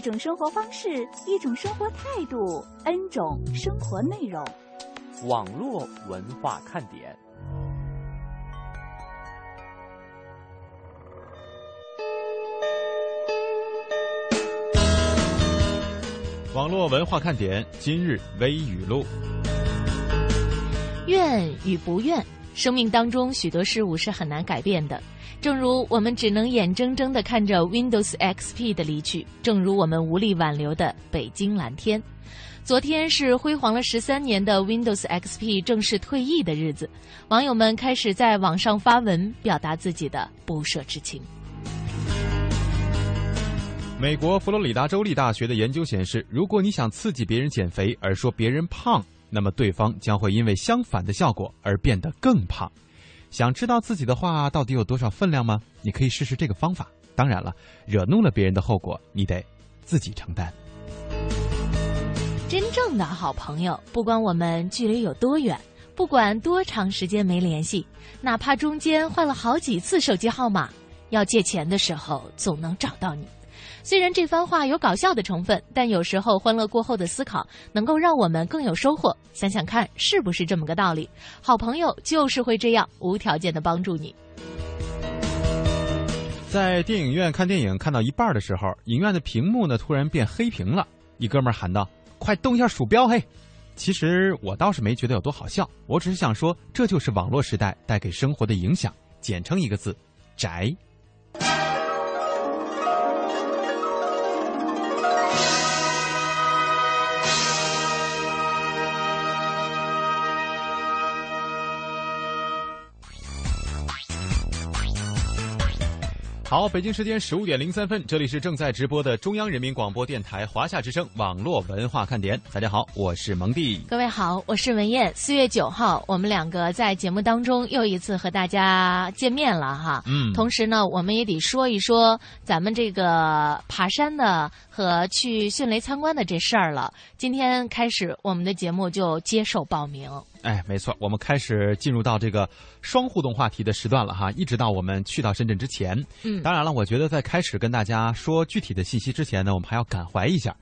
一种生活方式，一种生活态度，N 种生活内容。网络文化看点。网络文化看点今日微语录：愿与不愿，生命当中许多事物是很难改变的。正如我们只能眼睁睁地看着 Windows XP 的离去，正如我们无力挽留的北京蓝天。昨天是辉煌了十三年的 Windows XP 正式退役的日子，网友们开始在网上发文表达自己的不舍之情。美国佛罗里达州立大学的研究显示，如果你想刺激别人减肥而说别人胖，那么对方将会因为相反的效果而变得更胖。想知道自己的话到底有多少分量吗？你可以试试这个方法。当然了，惹怒了别人的后果，你得自己承担。真正的好朋友，不管我们距离有多远，不管多长时间没联系，哪怕中间换了好几次手机号码，要借钱的时候总能找到你。虽然这番话有搞笑的成分，但有时候欢乐过后的思考能够让我们更有收获。想想看，是不是这么个道理？好朋友就是会这样无条件的帮助你。在电影院看电影看到一半的时候，影院的屏幕呢突然变黑屏了，一哥们喊道：“快动一下鼠标，嘿！”其实我倒是没觉得有多好笑，我只是想说，这就是网络时代带给生活的影响。简称一个字：宅。好，北京时间十五点零三分，这里是正在直播的中央人民广播电台华夏之声网络文化看点。大家好，我是蒙蒂。各位好，我是文燕。四月九号，我们两个在节目当中又一次和大家见面了哈。嗯同时呢，我们也得说一说咱们这个爬山的和去迅雷参观的这事儿了。今天开始，我们的节目就接受报名。哎，没错，我们开始进入到这个双互动话题的时段了哈，一直到我们去到深圳之前。嗯当然了，我觉得在开始跟大家说具体的信息之前呢，我们还要感怀一下。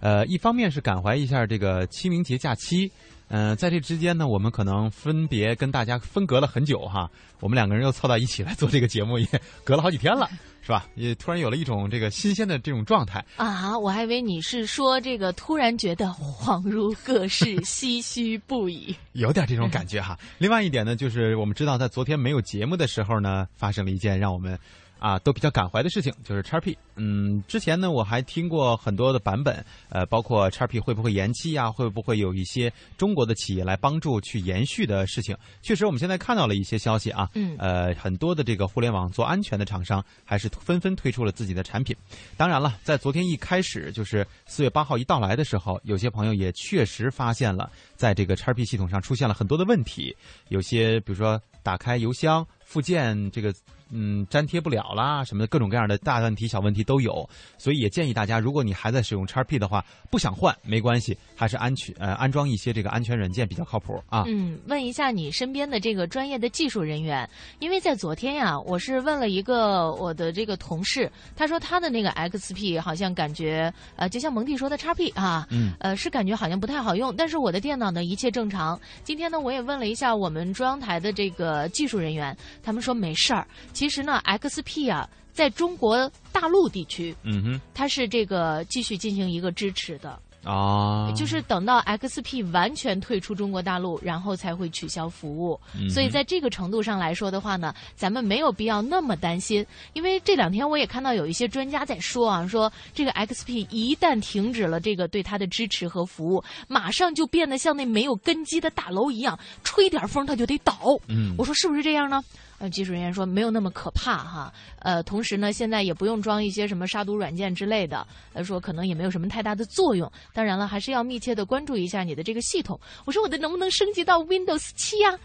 呃，一方面是感怀一下这个清明节假期，嗯、在这之间呢，我们可能分别跟大家分隔了很久哈，我们两个人又凑到一起来做这个节目，也隔了好几天了，是吧？也突然有了一种这个新鲜的这种状态。啊，我还以为你是说这个，突然觉得恍如隔世，唏嘘不已。有点这种感觉哈。另外一点呢，就是我们知道在昨天没有节目的时候呢，发生了一件让我们啊都比较感怀的事情，就是叉 P。嗯，之前呢我还听过很多的版本，呃，包括叉 P 会不会延期啊，会不会有一些中国的企业来帮助去延续的事情。确实，我们现在看到了一些消息啊，嗯呃，很多的这个互联网做安全的厂商还是纷纷推出了自己的产品。当然了，在昨天一开始，就是四月八号一到来的时候，有些朋友也确实发现了，在这个叉 P 系统上出现了很多的问题，有些比如说打开邮箱附件这个。嗯，粘贴不了啦，什么的各种各样的大问题、小问题都有，所以也建议大家，如果你还在使用叉 P 的话，不想换没关系，还是安全呃安装一些这个安全软件比较靠谱啊。嗯，问一下你身边的这个专业的技术人员，因为在昨天呀，我是问了一个我的这个同事，他说他的那个 XP 好像感觉呃，就像蒙蒂说的叉 P 啊，嗯，呃，是感觉好像不太好用，但是我的电脑呢一切正常。今天呢，我也问了一下我们中央台的这个技术人员，他们说没事儿。其实呢，XP 啊，在中国大陆地区，嗯哼，它是这个继续进行一个支持的。啊，就是等到 XP 完全退出中国大陆，然后才会取消服务。嗯所以在这个程度上来说的话呢，咱们没有必要那么担心，因为这两天我也看到有一些专家在说啊，说这个 XP 一旦停止了这个对它的支持和服务，马上就变得像那没有根基的大楼一样，吹点风它就得倒。嗯我说是不是这样呢？呃，技术人员说没有那么可怕哈。呃，同时呢，现在也不用装一些什么杀毒软件之类的，呃，说可能也没有什么太大的作用。当然了，还是要密切的关注一下你的这个系统。我说我的能不能升级到 Windows 七呀？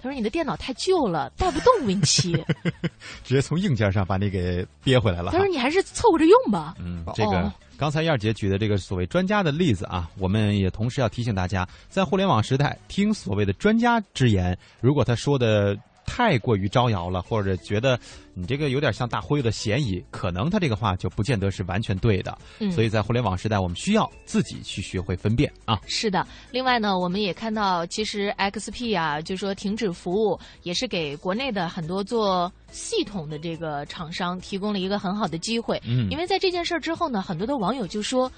他说你的电脑太旧了，带不动 Win 七。直接从硬件上把你给憋回来了。他说你还是凑合着用吧。嗯，这个哦刚才燕儿姐举的这个所谓专家的例子啊，我们也同时要提醒大家，在互联网时代，听所谓的专家之言，如果他说的太过于招摇了，或者觉得你这个有点像大忽悠的嫌疑，可能他这个话就不见得是完全对的。嗯所以在互联网时代，我们需要自己去学会分辨啊。是的，另外呢，我们也看到，其实 XP 啊，就说停止服务，也是给国内的很多做系统的这个厂商提供了一个很好的机会。嗯因为在这件事儿之后呢，很多的网友就说。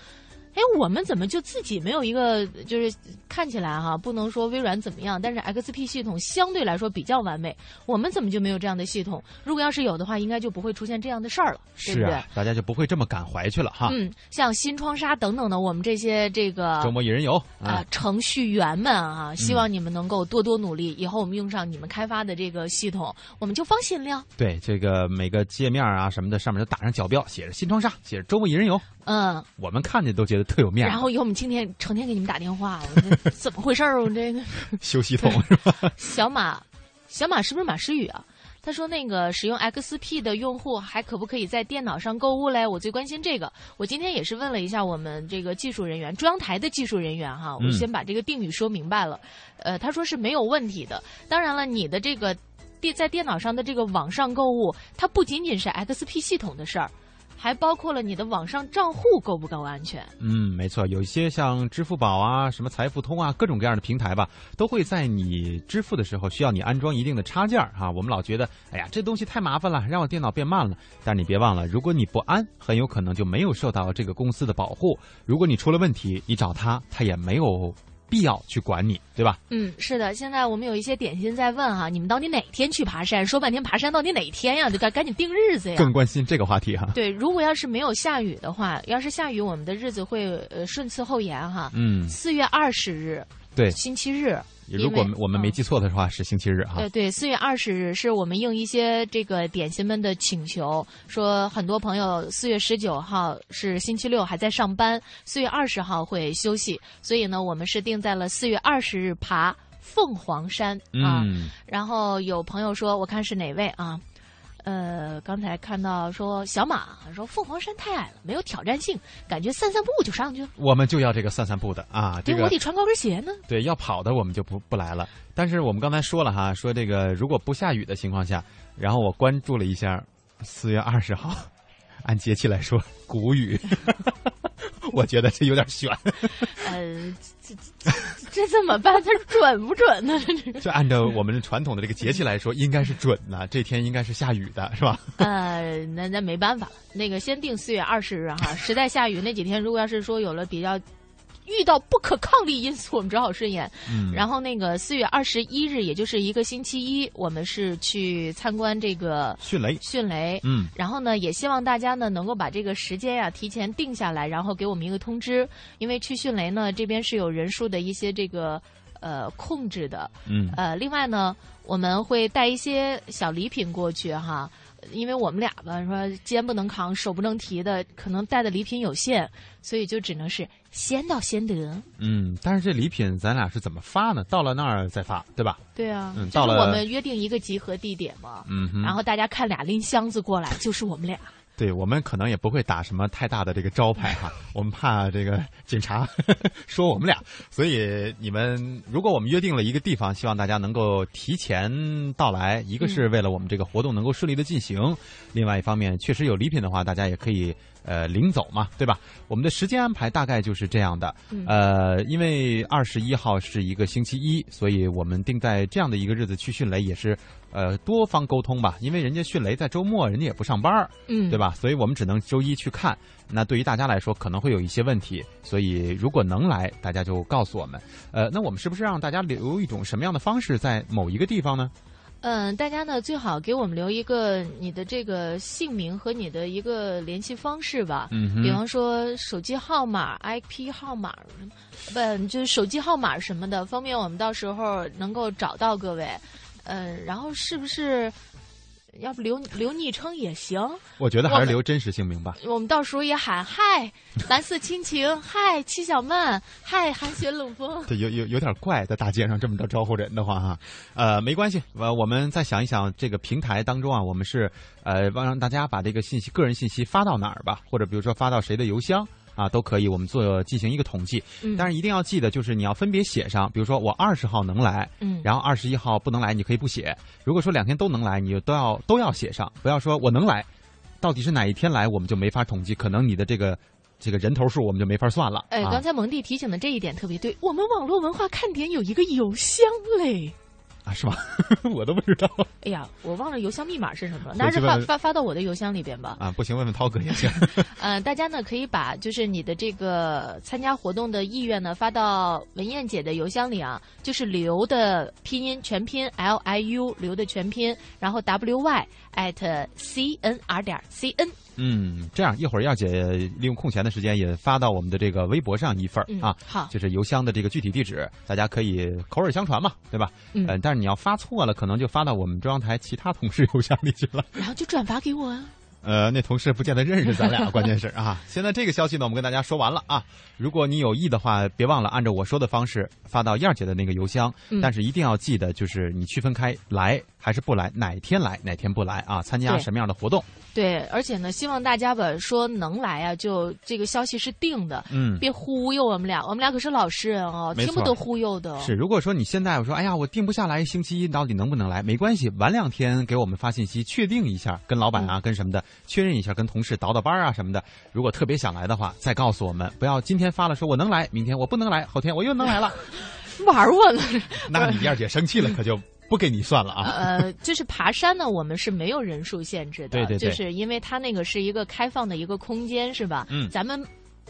哎，我们怎么就自己没有一个？就是看起来哈，不能说微软怎么样，但是 XP 系统相对来说比较完美。我们怎么就没有这样的系统？如果要是有的话，应该就不会出现这样的事儿了，对不对？是啊，大家就不会这么感怀去了哈。嗯，像新窗纱等等的，我们这些这个周末一人游啊、程序员们啊，希望你们能够多多努力，以后我们用上你们开发的这个系统，我们就放心了。对这个每个界面啊什么的，上面都打上角标，写着新窗纱，写着周末一人游，嗯，我们看见都觉得特有面儿。然后以后我们今天成天给你们打电话，我这 怎么回事儿？我这个修系统是吧？小马，小马是不是马诗雨啊？他说：“那个使用 XP 的用户还可不可以在电脑上购物嘞？我最关心这个。我今天也是问了一下我们这个技术人员，中央台的技术人员哈，嗯我先把这个定语说明白了。呃，他说是没有问题的。当然了，你的这个电在电脑上的这个网上购物，它不仅仅是 XP 系统的事儿，还包括了你的网上账户够不够安全。嗯，没错，有一些像支付宝啊、什么财付通啊，各种各样的平台吧，都会在你支付的时候需要你安装一定的插件儿哈。我们老觉得，哎呀，这东西太麻烦了，让我电脑变慢了。但你别忘了，如果你不安，很有可能就没有受到这个公司的保护。如果你出了问题，你找他，他也没有必要去管你，对吧？嗯，是的，现在我们有一些点心在问哈、你们到底哪天去爬山？说半天爬山到底哪天呀？就赶赶紧定日子呀。更关心这个话题哈。对，如果要是没有下雨的话，要是下雨，我们的日子会呃顺次后延哈。嗯，四月二十日，对，星期日。如果我们没记错的话，是星期日哈对，。对，四月二十日是我们应一些这个点心们的请求，说很多朋友四月十九号是星期六还在上班，四月二十号会休息，所以呢，我们是定在了四月二十日爬凤凰山啊。嗯，然后有朋友说，我看是哪位啊？呃，刚才看到说小马说凤凰山太矮了，没有挑战性，感觉散散步就上去了。我们就要这个散散步的啊，这对，个我得穿高跟鞋呢。对，要跑的我们就不不来了。但是我们刚才说了哈，说这个如果不下雨的情况下，然后我关注了一下，四月二十号，按节气来说，谷雨，我觉得这有点悬。呃，这这这怎么办？它准不准呢？这是这按照我们传统的这个节气来说，应该是准的，这天应该是下雨的，是吧？呃，那那没办法了。那个先定四月二十日哈，实在下雨那几天，如果要是说有了比较遇到不可抗力因素，我们只好顺延。嗯，然后那个四月二十一日，也就是一个星期一，我们是去参观这个迅雷，迅雷。嗯，然后呢，也希望大家呢能够把这个时间呀、提前定下来，然后给我们一个通知，因为去迅雷呢这边是有人数的一些这个呃控制的。嗯，呃，另外呢，我们会带一些小礼品过去哈，因为我们俩吧说肩不能扛，手不能提的，可能带的礼品有限，所以就只能是先到先得。嗯，但是这礼品咱俩是怎么发呢？到了那儿再发，对吧？对啊，嗯到了就是我们约定一个集合地点嘛，嗯。然后大家看俩拎箱子过来，就是我们俩。对我们可能也不会打什么太大的这个招牌哈，我们怕这个警察 说我们俩，所以你们如果我们约定了一个地方，希望大家能够提前到来，一个是为了我们这个活动能够顺利的进行，另外一方面确实有礼品的话，大家也可以呃领走嘛，对吧？我们的时间安排大概就是这样的，呃，因为二十一号是一个星期一，所以我们定在这样的一个日子去迅雷也是呃多方沟通吧，因为人家迅雷在周末人家也不上班。嗯，对吧？所以我们只能周一去看。那对于大家来说，可能会有一些问题，所以如果能来，大家就告诉我们。呃，那我们是不是让大家留一种什么样的方式在某一个地方呢？嗯，大家呢最好给我们留一个你的这个姓名和你的一个联系方式吧。嗯比方说手机号码、IP 号码，不就是手机号码什么的，方便我们到时候能够找到各位。嗯，然后是不是要不留留昵称也行。我觉得还是留真实姓名吧。我们到时候也喊嗨，蓝色亲情，嗨，七小曼，嗨，寒雪冷风。对，有有有点怪，在大街上这么着招呼人的话哈，呃，没关系，呃，我们再想一想，这个平台当中啊，我们是呃，让大家把这个信息、个人信息发到哪儿吧，或者比如说发到谁的邮箱。啊，都可以，我们做进行一个统计，但是一定要记得，就是你要分别写上，比如说我二十号能来，嗯，然后二十一号不能来，你可以不写。如果说两天都能来，你就都要都要写上，不要说我能来，到底是哪一天来，我们就没法统计，可能你的这个这个人头数我们就没法算了。哎，刚才蒙蒂提醒的这一点特别对，我们网络文化看点有一个邮箱嘞。啊，是吧？我都不知道。哎呀，我忘了邮箱密码是什么了，那是发发发到我的邮箱里边吧。啊，不行，问问涛哥也行。呃，大家呢可以把就是你的这个参加活动的意愿呢发到文燕姐的邮箱里啊，就是刘的拼音全拼 L I U 刘的全拼，然后 W Y at C N R 点 C N。嗯，这样一会儿要姐利用空闲的时间也发到我们的这个微博上一份儿啊，好，就是邮箱的这个具体地址，大家可以口耳相传嘛，对吧？嗯，但是你要发错了，可能就发到我们中央台其他同事邮箱里去了，然后就转发给我啊。呃，那同事不见得认识咱俩，关键是啊。现在这个消息呢，我们跟大家说完了啊。如果你有意的话，别忘了按照我说的方式发到燕儿姐的那个邮箱，但是一定要记得，就是你区分开来还是不来，哪天来哪天不来啊？参加什么样的活动？对，而且呢，希望大家吧说能来啊，就这个消息是定的，嗯，别忽悠我们俩，我们俩可是老实人哦，听不得忽悠的。是，如果说你现在我说，哎呀，我定不下来，星期一到底能不能来？没关系，晚两天给我们发信息，确定一下，跟老板啊，跟什么的确认一下，跟同事倒倒班啊什么的。如果特别想来的话，再告诉我们，不要今天发了说我能来，明天我不能来，后天我又能来了，玩我呢？那你燕姐生气了，可就。不给你算了啊！呃，就是爬山呢，我们是没有人数限制的，对对对，就是因为它那个是一个开放的一个空间，是吧？嗯，咱们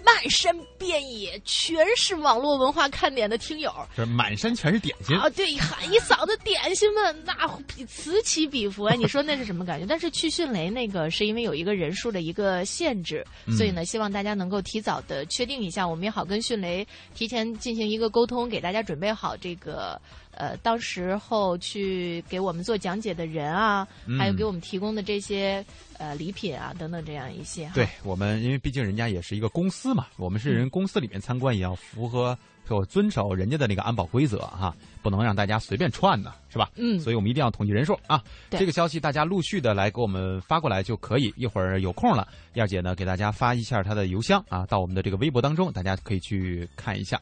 漫山遍野全是网络文化看点的听友，这满山全是点心啊！对，喊一嗓子点心们，那比此起彼伏哎！你说那是什么感觉？但是去迅雷那个是因为有一个人数的一个限制，所以呢，希望大家能够提早的确定一下，我们也好跟迅雷提前进行一个沟通，给大家准备好这个。呃，到时候去给我们做讲解的人啊，还有给我们提供的这些呃礼品啊等等这样一些。对我们，因为毕竟人家也是一个公司嘛，我们是人公司里面参观，也要符合就遵守人家的那个安保规则哈，不能让大家随便串呢，是吧？嗯。所以我们一定要统计人数啊。这个消息大家陆续的来给我们发过来就可以。一会儿有空了，燕姐呢给大家发一下她的邮箱啊，到我们的这个微博当中，大家可以去看一下。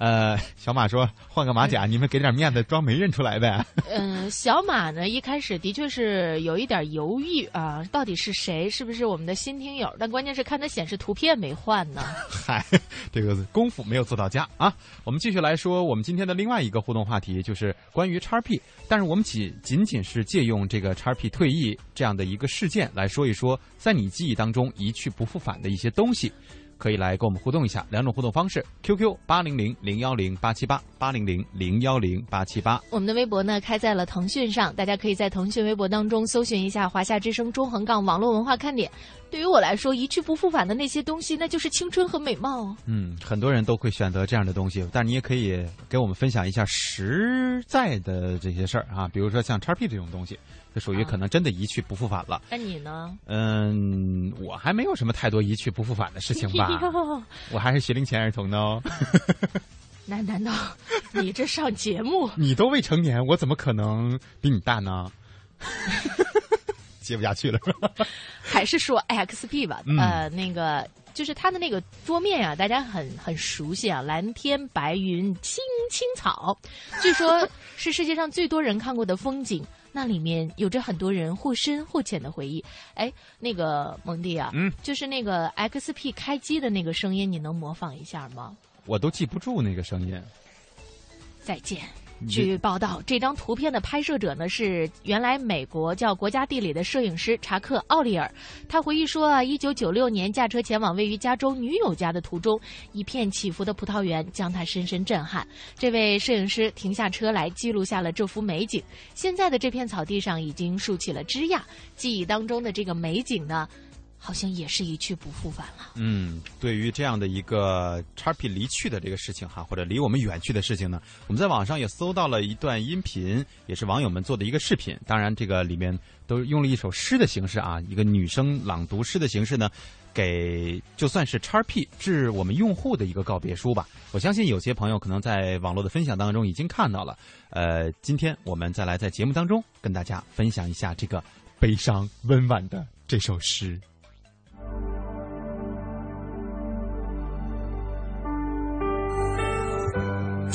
呃，小马说换个马甲，你们给点面子，装没认出来呗。嗯，小马呢一开始的确是有一点犹豫啊，到底是谁？是不是我们的新听友？但关键是看他显示图片没换呢。嗨，这个功夫没有做到家啊。我们继续来说我们今天的另外一个互动话题，就是关于叉 P，但是我们仅仅仅是借用这个叉 P 退役这样的一个事件来说一说，在你记忆当中一去不复返的一些东西。可以来跟我们互动一下，两种互动方式：QQ 八零零零幺零八七八八零零零幺零八七八。我们的微博呢开在了腾讯上，大家可以在腾讯微博当中搜寻一下“华夏之声中横杠网络文化看点”。对于我来说，一去不复返的那些东西，那就是青春和美貌。嗯，很多人都会选择这样的东西，但你也可以给我们分享一下实在的这些事儿啊，比如说像叉 P 这种东西。这属于可能真的一去不复返了。那你呢？嗯，我还没有什么太多一去不复返的事情吧。我还是学龄前儿童呢。那难道你这上节目？你都未成年，我怎么可能比你大呢？接不下去了。还是说 XP 吧？呃，那个就是它的那个桌面啊，大家很很熟悉啊，蓝天白云青青草，据说是世界上最多人看过的风景。那里面有着很多人或深或浅的回忆。哎，那个蒙蒂啊，嗯，就是那个 XP 开机的那个声音，你能模仿一下吗？我都记不住那个声音。再见。据报道，这张图片的拍摄者呢是原来美国叫国家地理的摄影师查克·奥利尔。他回忆说啊，一九九六年驾车前往位于加州女友家的途中，一片起伏的葡萄园将他深深震撼。这位摄影师停下车来记录下了这幅美景。现在的这片草地上已经竖起了枝桠，记忆当中的这个美景呢？好像也是一去不复返了。嗯，对于这样的一个叉 P 离去的这个事情哈，或者离我们远去的事情呢，我们在网上也搜到了一段音频，也是网友们做的一个视频。当然，这个里面都用了一首诗的形式啊，一个女生朗读诗的形式呢，给就算是叉 P 致我们用户的一个告别书吧。我相信有些朋友可能在网络的分享当中已经看到了。呃，今天我们再来在节目当中跟大家分享一下这个悲伤温婉的这首诗。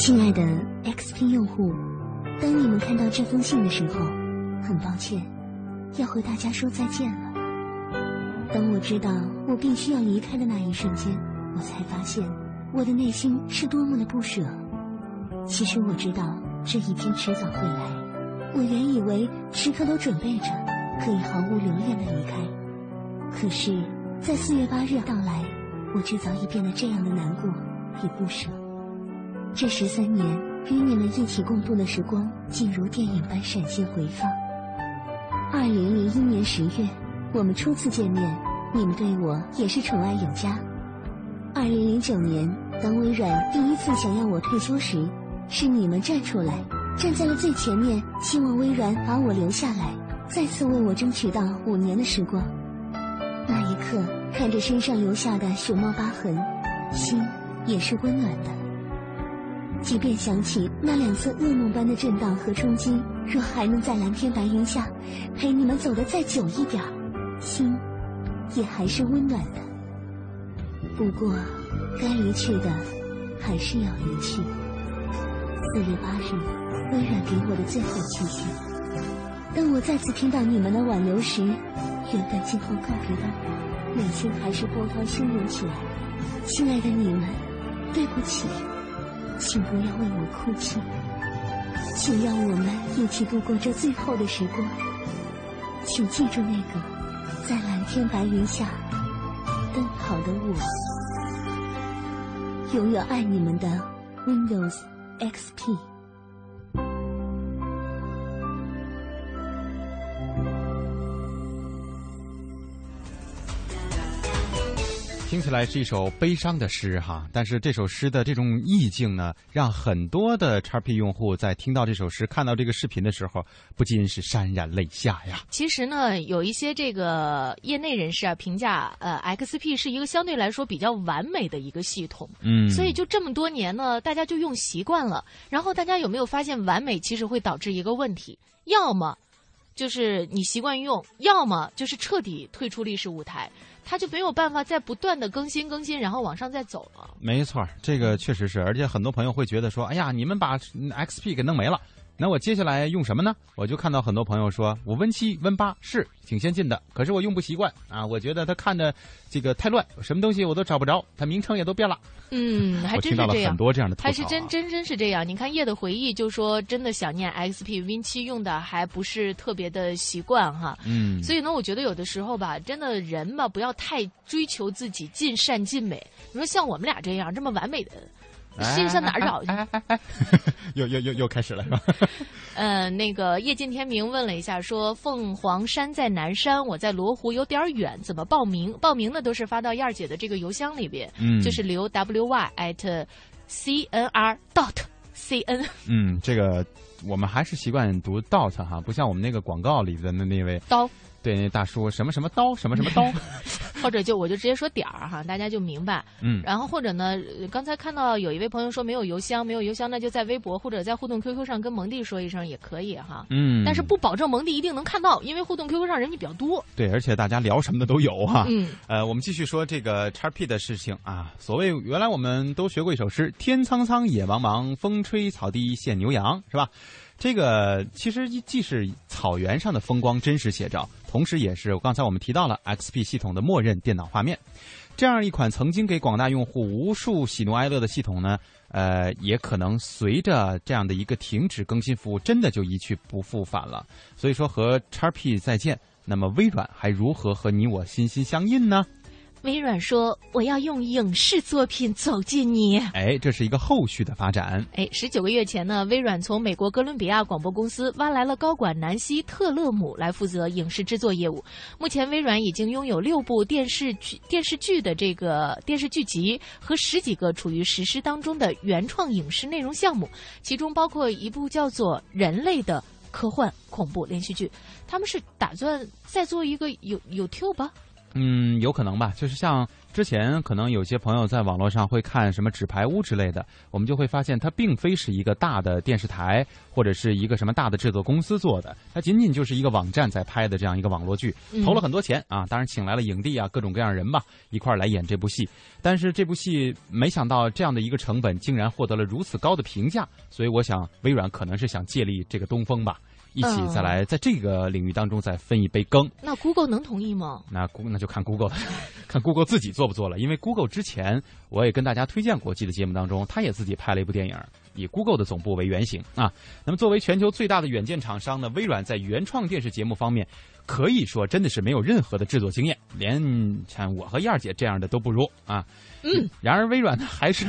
亲爱的 XP 用户，当你们看到这封信的时候，很抱歉，要和大家说再见了。当我知道我必须要离开的那一瞬间，我才发现我的内心是多么的不舍。其实我知道这一天迟早会来，我原以为时刻都准备着可以毫无留恋的离开，可是，在四月八日到来，我却早已变得这样的难过与不舍。这十三年与你们一起共度的时光，竟如电影般闪现回放。二零零一年十月，我们初次见面，你们对我也是宠爱有加。二零零九年，当微软第一次想要我退休时，是你们站出来，站在了最前面，希望微软把我留下来，再次为我争取到五年的时光。那一刻，看着身上留下的熊猫疤痕，心也是温暖的。即便想起那两次噩梦般的震荡和冲击，若还能在蓝天白云下陪你们走得再久一点心也还是温暖的。不过，该离去的还是要离去。四月八日，微软给我的最后期限。当我再次听到你们的挽留时，原本今后告别的我，内心还是波涛汹涌起来。亲爱的你们，对不起。请不要为我哭泣，请让我们一起度过这最后的时光。请记住那个在蓝天白云下奔跑的我，永远爱你们的 Windows XP。听起来是一首悲伤的诗哈，但是这首诗的这种意境呢，让很多的 XP 用户在听到这首诗、看到这个视频的时候，不禁是潸然泪下呀。其实呢，有一些这个业内人士啊评价，呃，XP 是一个相对来说比较完美的一个系统，嗯，所以就这么多年呢，大家就用习惯了。然后大家有没有发现，完美其实会导致一个问题，要么就是你习惯用，要么就是彻底退出历史舞台。他就没有办法再不断的更新更新，然后往上再走了。没错，这个确实是，而且很多朋友会觉得说：“哎呀，你们把 XP 给弄没了。”那我接下来用什么呢？我就看到很多朋友说，我 Win 七 Win 八是挺先进的，可是我用不习惯啊。我觉得它看着这个太乱，什么东西我都找不着，它名称也都变了。嗯，还真是这样。很多这样的吐槽。还是真真真是这样。你看叶的回忆就说，真的想念 XP Win 七用的还不是特别的习惯哈。嗯。所以呢，我觉得有的时候吧，真的人嘛，不要太追求自己尽善尽美。你说像我们俩这样这么完美的。心上哪儿找去？又又又又开始了是吧？嗯，那个夜尽天明问了一下，说凤凰山在南山，我在罗湖有点远，怎么报名？报名呢都是发到燕儿姐的这个邮箱里边，嗯，就是留 wy at cnr dot cn。嗯，这个我们还是习惯读 dot 哈，不像我们那个广告里的那那位刀。对，那大叔什么什么刀，什么什么刀，或者就我就直接说点儿哈，大家就明白。嗯，然后或者呢，刚才看到有一位朋友说没有邮箱，没有邮箱，那就在微博或者在互动 QQ 上跟蒙蒂说一声也可以哈。嗯，但是不保证蒙蒂一定能看到，因为互动 QQ 上人家比较多。对，而且大家聊什么的都有哈。嗯，呃，我们继续说这个叉 P 的事情啊。所谓原来我们都学过一首诗：“天苍苍，野茫茫，风吹草低见牛羊”，是吧？这个其实既是草原上的风光真实写照，同时也是刚才我们提到了 XP 系统的默认电脑画面。这样一款曾经给广大用户无数喜怒哀乐的系统呢，呃，也可能随着这样的一个停止更新服务，真的就一去不复返了。所以说和 XP 再见，那么微软还如何和你我心心相印呢？微软说：“我要用影视作品走进你。”哎，这是一个后续的发展。哎，十九个月前呢，微软从美国哥伦比亚广播公司挖来了高管南希·特勒姆来负责影视制作业务。目前，微软已经拥有六部电视剧、电视剧的这个电视剧集和十几个处于实施当中的原创影视内容项目，其中包括一部叫做《人类》的科幻恐怖连续剧。他们是打算再做一个有 YouTube 吧？嗯，有可能吧。就是像之前可能有些朋友在网络上会看什么《纸牌屋》之类的，我们就会发现它并非是一个大的电视台或者是一个什么大的制作公司做的，它仅仅就是一个网站在拍的这样一个网络剧，投了很多钱啊，当然请来了影帝啊，各种各样人吧，一块儿来演这部戏。但是这部戏没想到这样的一个成本竟然获得了如此高的评价，所以我想微软可能是想借力这个东风吧。一起再来在这个领域当中再分一杯羹。那 Google 能同意吗？那 Google 那就看 Google 了，看 Google 自己做不做了。因为 Google 之前我也跟大家推荐过，记得节目当中，他也自己拍了一部电影，以 Google 的总部为原型啊。那么作为全球最大的软件厂商呢，微软在原创电视节目方面可以说真的是没有任何的制作经验，连像我和燕儿姐这样的都不如啊。嗯。然而微软呢还是。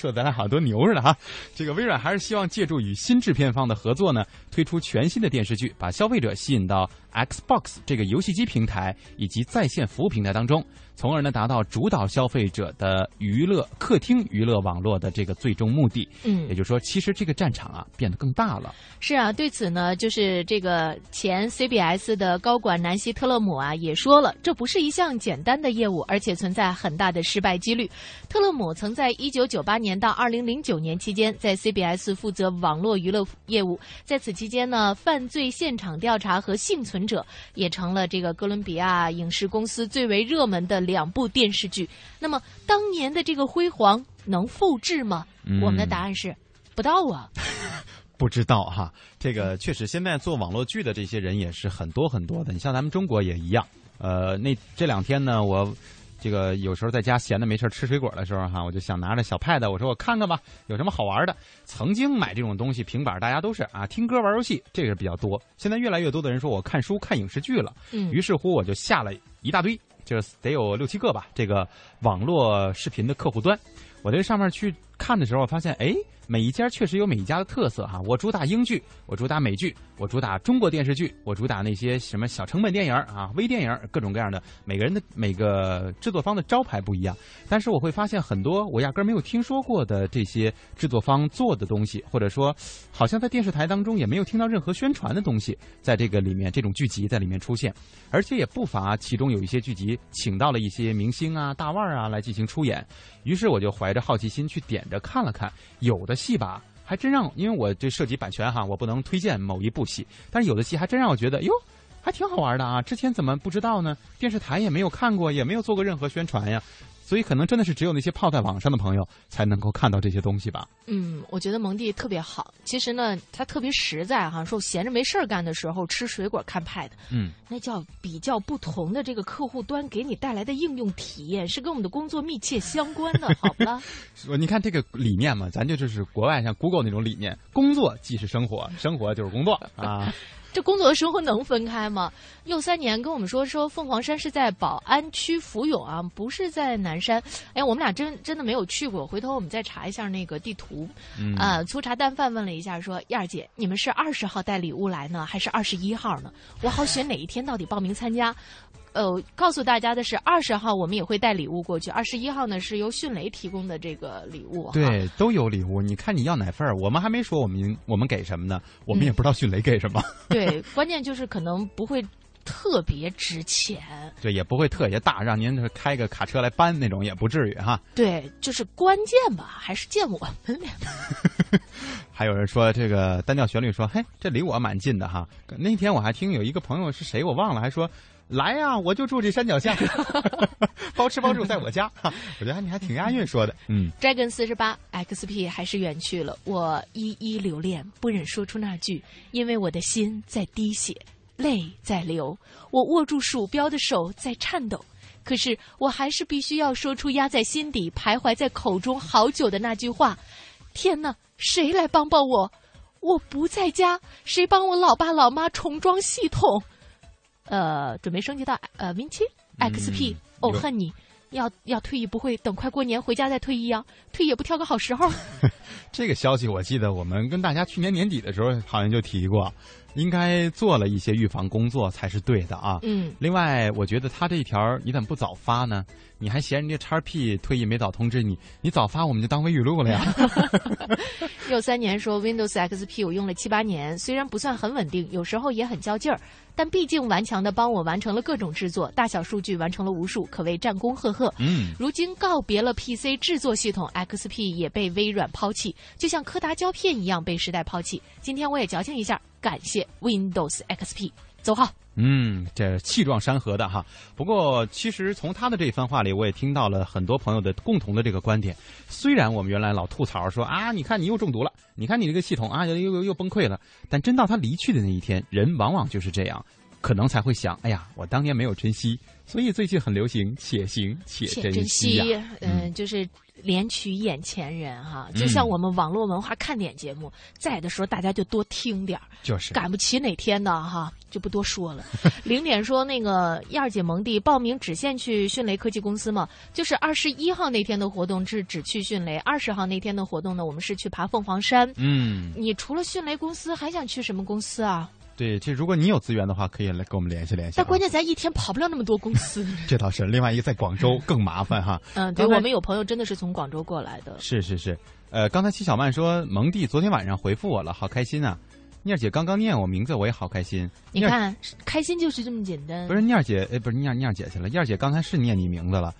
说咱俩好多牛似的哈，这个微软还是希望借助与新制片方的合作呢，推出全新的电视剧，把消费者吸引到 Xbox 这个游戏机平台以及在线服务平台当中。从而呢，达到主导消费者的娱乐客厅娱乐网络的这个最终目的。嗯，也就是说，其实这个战场啊变得更大了。是啊，对此呢，就是这个前 CBS 的高管南希·特勒姆啊也说了，这不是一项简单的业务，而且存在很大的失败几率。特勒姆曾在1998年到2009年期间在 CBS 负责网络娱乐业务，在此期间呢，犯罪现场调查和幸存者也成了这个哥伦比亚影视公司最为热门的。两部电视剧，那么当年的这个辉煌能复制吗？我们的答案是不到啊，不知道哈。这个确实，现在做网络剧的这些人也是很多很多的。你像咱们中国也一样。呃，那这两天呢，我这个有时候在家闲的没事吃水果的时候哈，我就想拿着小 pad，我说我看看吧，有什么好玩的。曾经买这种东西，平板大家都是啊，听歌玩游戏，这个比较多。现在越来越多的人说我看书看影视剧了，嗯，于是乎我就下了一大堆。就是得有六七个吧，这个网络视频的客户端，我在上面去看的时候，发现哎。每一家确实有每一家的特色哈，我主打英剧，我主打美剧，我主打中国电视剧，我主打那些什么小成本电影啊、微电影，各种各样的。每个人的每个制作方的招牌不一样，但是我会发现很多我压根没有听说过的这些制作方做的东西，或者说好像在电视台当中也没有听到任何宣传的东西，在这个里面这种剧集在里面出现，而且也不乏其中有一些剧集请到了一些明星啊、大腕啊来进行出演。于是我就怀着好奇心去点着看了看，有的。戏吧，还真让，因为我这涉及版权哈，我不能推荐某一部戏。但是有的戏还真让我觉得，哟，还挺好玩的啊！之前怎么不知道呢？电视台也没有看过，也没有做过任何宣传呀。所以可能真的是只有那些泡在网上的朋友才能够看到这些东西吧。嗯，我觉得蒙蒂特别好。其实呢，他特别实在哈，说我闲着没事儿干的时候吃水果看 Pad，嗯，那叫比较不同的这个客户端给你带来的应用体验，是跟我们的工作密切相关的，好吧？说你看这个理念嘛，咱就就是国外像 Google 那种理念，工作即是生活，生活就是工作啊。这工作和生活能分开吗？又三年跟我们说说凤凰山是在宝安区福永啊，不是在南山。哎，我们俩真真的没有去过，回头我们再查一下那个地图。啊，粗茶淡饭问了一下，说燕儿姐，你们是二十号带礼物来呢，还是二十一号呢？我好选哪一天到底报名参加。呃，告诉大家的是，二十号我们也会带礼物过去，二十一号呢是由迅雷提供的这个礼物。对，都有礼物。你看你要哪份儿？我们还没说我们我们给什么呢？我们也不知道迅雷给什么。对，关键就是可能不会特别值钱。对，也不会特别大，让您开个卡车来搬那种也不至于哈。对，就是关键吧，还是见我们俩。还有人说这个单调旋律说，嘿，这离我蛮近的哈。那天我还听有一个朋友是谁我忘了，还说。来呀，我就住这山脚下，包吃包住在我家。我觉得你还挺押韵说的。嗯，Dragon 四十八 XP 还是远去了，我一一留恋，不忍说出那句，因为我的心在滴血，泪在流，我握住鼠标的手在颤抖，可是我还是必须要说出压在心底、徘徊在口中好久的那句话：天哪，谁来帮帮我？我不在家，谁帮我老爸老妈重装系统？呃，准备升级到呃 Win 七，XP，哦，恨你。要要退役不会等快过年回家再退役啊？退也不挑个好时候。这个消息我记得我们跟大家去年年底的时候好像就提过，应该做了一些预防工作才是对的啊。嗯。另外，我觉得他这一条你怎么不早发呢？你还嫌人家叉 P 退役没早通知你？你早发我们就当微语录了呀。六三年说 Windows XP 我用了七八年，虽然不算很稳定，有时候也很较劲儿，但毕竟顽强的帮我完成了各种制作，大小数据完成了无数，可谓战功赫赫。嗯。如今告别了 PC 制作系统，XP 也被微软抛弃，就像柯达胶片一样被时代抛弃。今天我也矫情一下，感谢 Windows XP，走好。嗯，这气壮山河的哈。不过，其实从他的这番话里，我也听到了很多朋友的共同的这个观点。虽然我们原来老吐槽说啊，你看你又中毒了，你看你这个系统啊又又又崩溃了，但真到他离去的那一天，人往往就是这样，可能才会想，哎呀，我当年没有珍惜，所以最近很流行且行且珍惜。嗯，就是。怜取眼前人哈，就像我们网络文化看点节目，在的时候大家就多听点儿，就是赶不起哪天的哈，就不多说了。零点说那个燕儿姐蒙蒂报名只限去迅雷科技公司嘛，就是二十一号那天的活动是只去迅雷，二十号那天的活动呢，我们是去爬凤凰山。嗯，你除了迅雷公司还想去什么公司啊？对，其实如果你有资源的话，可以来跟我们联系联系。但关键咱一天跑不了那么多公司。这倒是，另外一个在广州更麻烦哈。嗯，对，我们有朋友真的是从广州过来的。是是是，呃，刚才齐小曼说蒙蒂昨天晚上回复我了，好开心啊！念姐刚刚念我名字，我也好开心。你看，开心就是这么简单。不是念姐，哎，不是念念姐去了。燕姐刚才是念你名字了，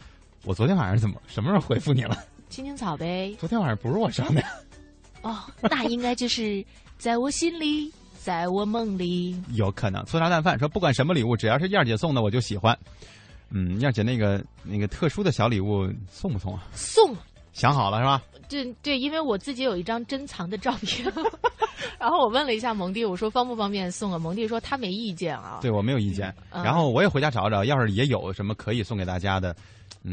我昨天晚上怎么什么时候回复你了？青青草呗。昨天晚上不是我上的。哦，那应该就是在我心里。在我梦里，有可能粗茶淡饭说不管什么礼物，只要是燕儿姐送的我就喜欢。嗯，燕儿姐那个那个特殊的小礼物送不送啊？送，想好了是吧？对对，因为我自己有一张珍藏的照片，然后我问了一下蒙蒂，我说方不方便送啊？蒙蒂说他没意见啊。对我没有意见，然后我也回家找找，要是也有什么可以送给大家的。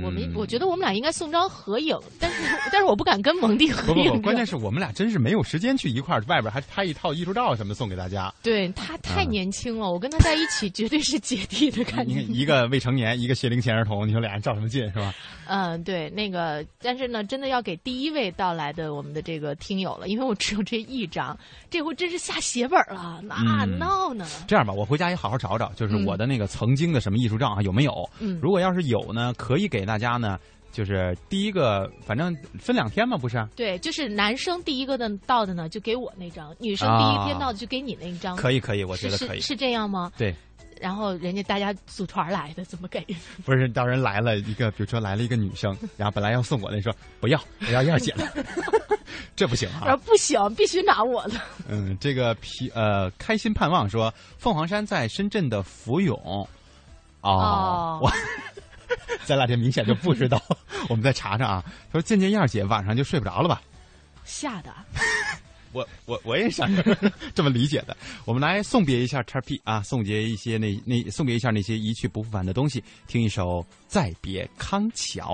我们我觉得我们俩应该送张合影，但是但是我不敢跟蒙蒂合影。不不不，关键是我们俩真是没有时间去一块儿，外边还拍一套艺术照什么送给大家。对他太年轻了，我跟他在一起绝对是姐弟的感觉。一个未成年，一个学龄前儿童，你说俩人照什么劲是吧？嗯，对，那个但是呢，真的要给第一位到来的我们的这个听友了，因为我只有这一张，这回真是下血本了，那闹呢。这样吧，我回家也好好找找，就是我的那个曾经的什么艺术照啊有没有？嗯，如果要是有呢，可以给大家呢。就是第一个，反正分两天嘛，不是？对，就是男生第一个的到的呢，就给我那张；女生第一天到的就给你那一张。可以，可以，我觉得可以。是这样吗？对。然后人家大家组团来的，怎么给？不是，到人来了一个，比如说来了一个女生，然后本来要送我的，说不要，我要燕姐的，这不行啊！不行，必须拿我的。嗯，这个皮呃，开心盼望说凤凰山在深圳的福永。哦，我。咱俩这明显就不知道，我们再查查啊。他说见见燕儿姐晚上就睡不着了吧？吓的。我我我也想 这么理解的。我们来送别一下叉 P 啊，送别一些那那送别一下那些一去不复返的东西，听一首《再别康桥》。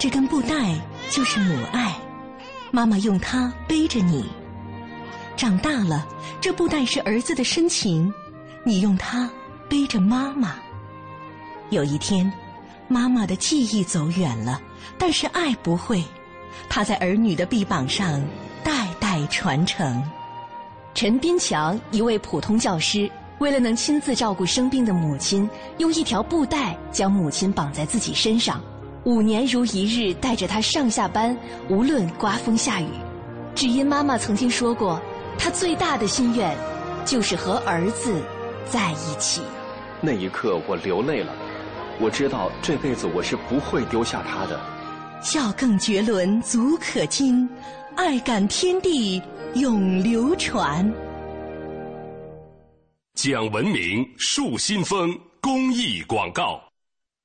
这根布带就是母爱，妈妈用它背着你；长大了，这布带是儿子的深情，你用它背着妈妈。有一天，妈妈的记忆走远了，但是爱不会，它在儿女的臂膀上代代传承。陈斌强，一位普通教师，为了能亲自照顾生病的母亲，用一条布带将母亲绑在自己身上，五年如一日带着他上下班，无论刮风下雨。只因妈妈曾经说过，她最大的心愿就是和儿子在一起。那一刻，我流泪了。我知道这辈子我是不会丢下他的。孝更绝伦，足可惊；爱感天地。永流传。讲文明树新风公益广告。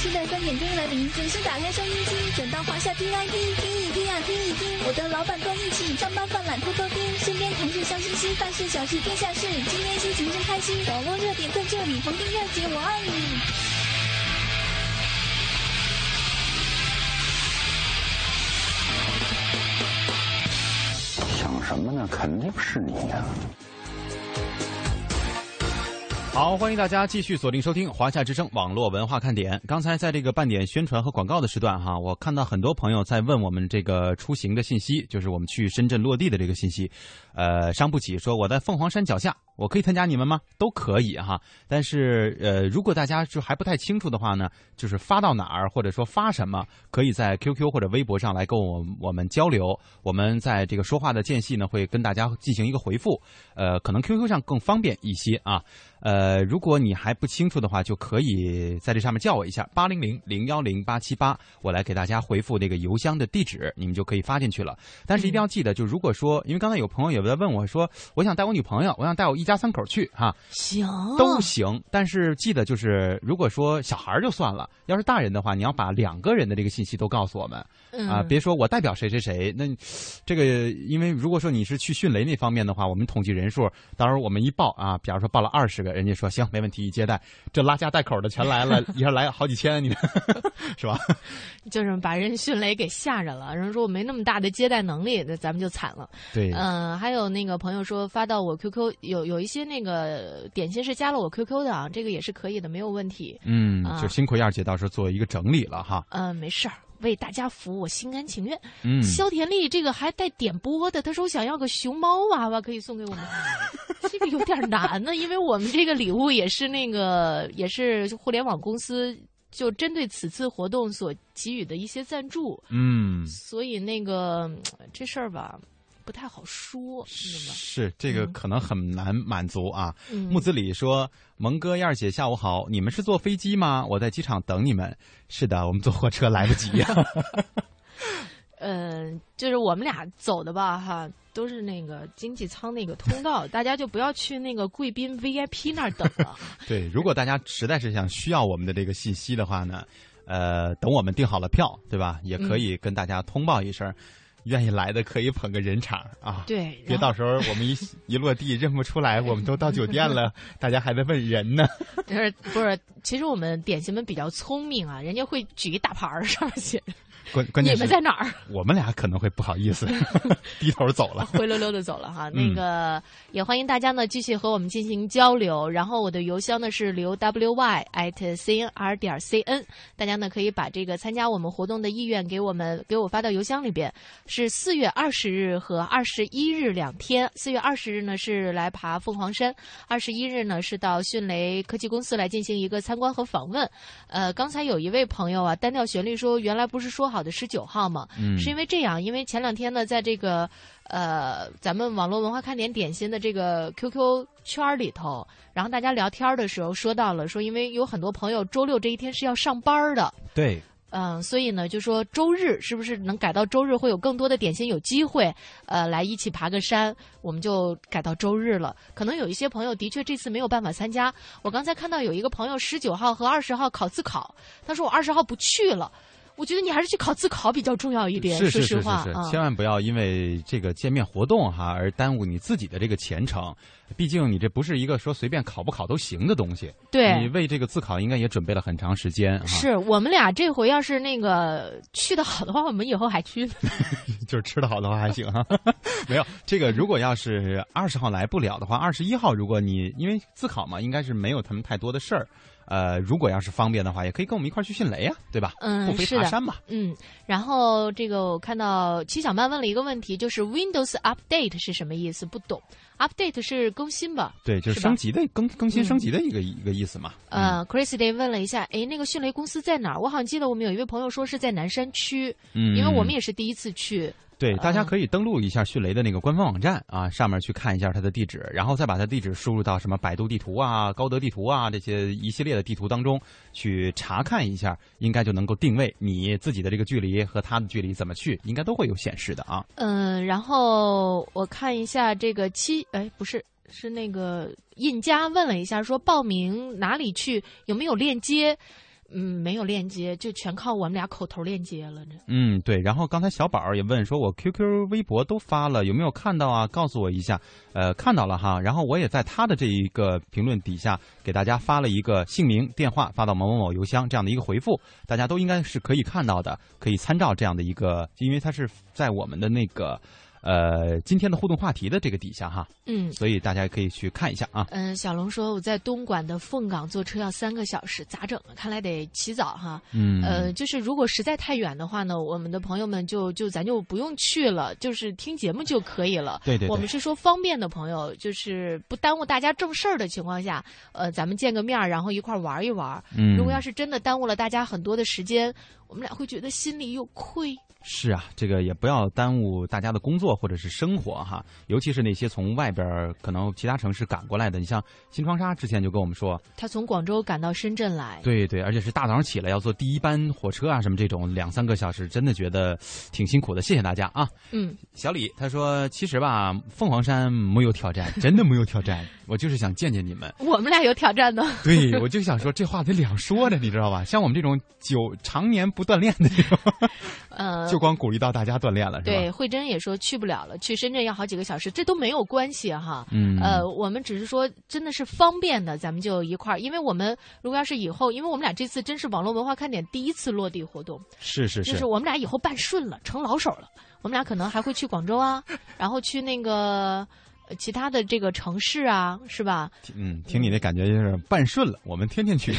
期待三点钟来临，准时打开收音机，转到华夏 T I P，听一听啊，听一听。我的老板跟一起上班犯懒偷偷听，身边同事笑嘻嘻，大事小事天下事，今天心情真开心。网络热点在这里，逢听热姐我爱你。想什么呢？肯定是你呀。好，欢迎大家继续锁定收听华夏之声网络文化看点。刚才在这个半点宣传和广告的时段，哈，我看到很多朋友在问我们这个出行的信息，就是我们去深圳落地的这个信息。呃，伤不起说我在凤凰山脚下，我可以参加你们吗？都可以哈。但是呃，如果大家就还不太清楚的话呢，就是发到哪儿或者说发什么，可以在 QQ 或者微博上来跟我我们交流。我们在这个说话的间隙呢，会跟大家进行一个回复。呃，可能 QQ 上更方便一些啊。呃，如果你还不清楚的话，就可以在这上面叫我一下八零零零幺零八七八，我来给大家回复那个邮箱的地址，你们就可以发进去了。但是一定要记得，就如果说，因为刚才有朋友也在问我说，我想带我女朋友，我想带我一家三口去哈，行，都行。但是记得就是，如果说小孩就算了，要是大人的话，你要把两个人的这个信息都告诉我们啊，别说我代表谁谁谁。那这个，因为如果说你是去迅雷那方面的话，我们统计人数，到时候我们一报啊，比方说报了二十个。人家说行，没问题，一接待，这拉家带口的全来了，一下来好几千，你 是吧？就是把人迅雷给吓着了。人说我没那么大的接待能力，那咱们就惨了。对，嗯，还有那个朋友说发到我 QQ，有有一些那个点心是加了我 QQ 的啊，这个也是可以的，没有问题。嗯，就辛苦燕姐到时候做一个整理了哈。嗯，没事儿。为大家服务，我心甘情愿。嗯，肖田丽这个还带点播的，他说想要个熊猫娃娃可以送给我们，这个有点难呢，因为我们这个礼物也是那个也是互联网公司就针对此次活动所给予的一些赞助。嗯，所以那个这事儿吧。不太好说，是这个可能很难满足啊。嗯、木子李说：“蒙哥、燕儿姐，下午好，你们是坐飞机吗？我在机场等你们。是的，我们坐火车来不及呀。呃，就是我们俩走的吧，哈，都是那个经济舱那个通道，大家就不要去那个贵宾 VIP 那儿等了。对，如果大家实在是想需要我们的这个信息的话呢，呃，等我们订好了票，对吧？也可以跟大家通报一声。愿意来的可以捧个人场啊！对，别到时候我们一一落地认不出来，我们都到酒店了，大家还在问人呢。就是不是，其实我们点心们比较聪明啊，人家会举一大牌儿，上面写着。关关键你们在哪儿？我们俩可能会不好意思，低头走了，灰溜溜的走了哈。那个也欢迎大家呢继续和我们进行交流。然后我的邮箱呢是刘 wy at cnr 点 cn，大家呢可以把这个参加我们活动的意愿给我们给我发到邮箱里边。是四月二十日和二十一日两天。四月二十日呢是来爬凤凰山，二十一日呢是到迅雷科技公司来进行一个参观和访问。呃，刚才有一位朋友啊单调旋律说，原来不是说好的十九号嘛？嗯，是因为这样，因为前两天呢，在这个呃咱们网络文化看点点心的这个 QQ 圈里头，然后大家聊天的时候说到了，说因为有很多朋友周六这一天是要上班的。对。嗯，所以呢，就说周日是不是能改到周日，会有更多的点心有机会，呃，来一起爬个山，我们就改到周日了。可能有一些朋友的确这次没有办法参加。我刚才看到有一个朋友十九号和二十号考自考，他说我二十号不去了。我觉得你还是去考自考比较重要一点。是是是是是，千万不要因为这个见面活动哈而耽误你自己的这个前程。毕竟你这不是一个说随便考不考都行的东西。对，你为这个自考应该也准备了很长时间。是我们俩这回要是那个去的好的话，我们以后还去。就是吃的好的话还行哈。没有这个，如果要是二十号来不了的话，二十一号如果你因为自考嘛，应该是没有他们太多的事儿。呃，如果要是方便的话，也可以跟我们一块儿去迅雷呀，对吧？嗯，不飞爬山嘛。嗯，然后这个我看到齐小曼问了一个问题，就是 Windows Update 是什么意思？不懂。Update 是更新吧？对，就是升级的更更新升级的一个一个意思嘛。呃，Chris Day 问了一下，哎，那个迅雷公司在哪儿？我好像记得我们有一位朋友说是在南山区，嗯，因为我们也是第一次去。对，大家可以登录一下迅雷的那个官方网站啊，上面去看一下它的地址，然后再把它地址输入到什么百度地图啊、高德地图啊这些一系列的地图当中去查看一下，应该就能够定位你自己的这个距离和它的距离怎么去，应该都会有显示的啊。嗯，然后我看一下这个七，哎，不是，是那个印家问了一下，说报名哪里去，有没有链接？嗯，没有链接，就全靠我们俩口头链接了。这嗯，对。然后刚才小宝也问说，我 QQ、微博都发了，有没有看到啊？告诉我一下。呃，看到了哈。然后我也在他的这一个评论底下给大家发了一个姓名、电话，发到某某某邮箱这样的一个回复，大家都应该是可以看到的，可以参照这样的一个，因为它是在我们的那个。呃，今天的互动话题的这个底下哈，嗯，所以大家可以去看一下啊。嗯，小龙说我在东莞的凤岗坐车要三个小时，咋整？看来得起早哈。嗯，呃，就是如果实在太远的话呢，我们的朋友们就就咱就不用去了，就是听节目就可以了。对对。我们是说方便的朋友，就是不耽误大家正事儿的情况下，呃，咱们见个面，然后一块儿玩一玩。嗯。如果要是真的耽误了大家很多的时间，我们俩会觉得心里有愧。是啊，这个也不要耽误大家的工作或者是生活哈，尤其是那些从外边可能其他城市赶过来的，你像新窗纱之前就跟我们说，他从广州赶到深圳来，对对，而且是大早上起来要坐第一班火车啊，什么这种两三个小时，真的觉得挺辛苦的。谢谢大家啊。嗯，小李他说，其实吧，凤凰山没有挑战，真的没有挑战，我就是想见见你们。我们俩有挑战呢。对，我就想说这话得两说着，你知道吧？像我们这种久常年不锻炼的这种，呃。就光鼓励到大家锻炼了，是吧？对，慧珍也说去不了了，去深圳要好几个小时，这都没有关系哈。嗯，呃，我们只是说真的是方便的，咱们就一块儿。因为我们如果要是以后，因为我们俩这次真是网络文化看点第一次落地活动，是是是，就是我们俩以后办顺了，成老手了，我们俩可能还会去广州啊，然后去那个其他的这个城市啊，是吧？嗯，听你的感觉就是办顺了，我们天天去，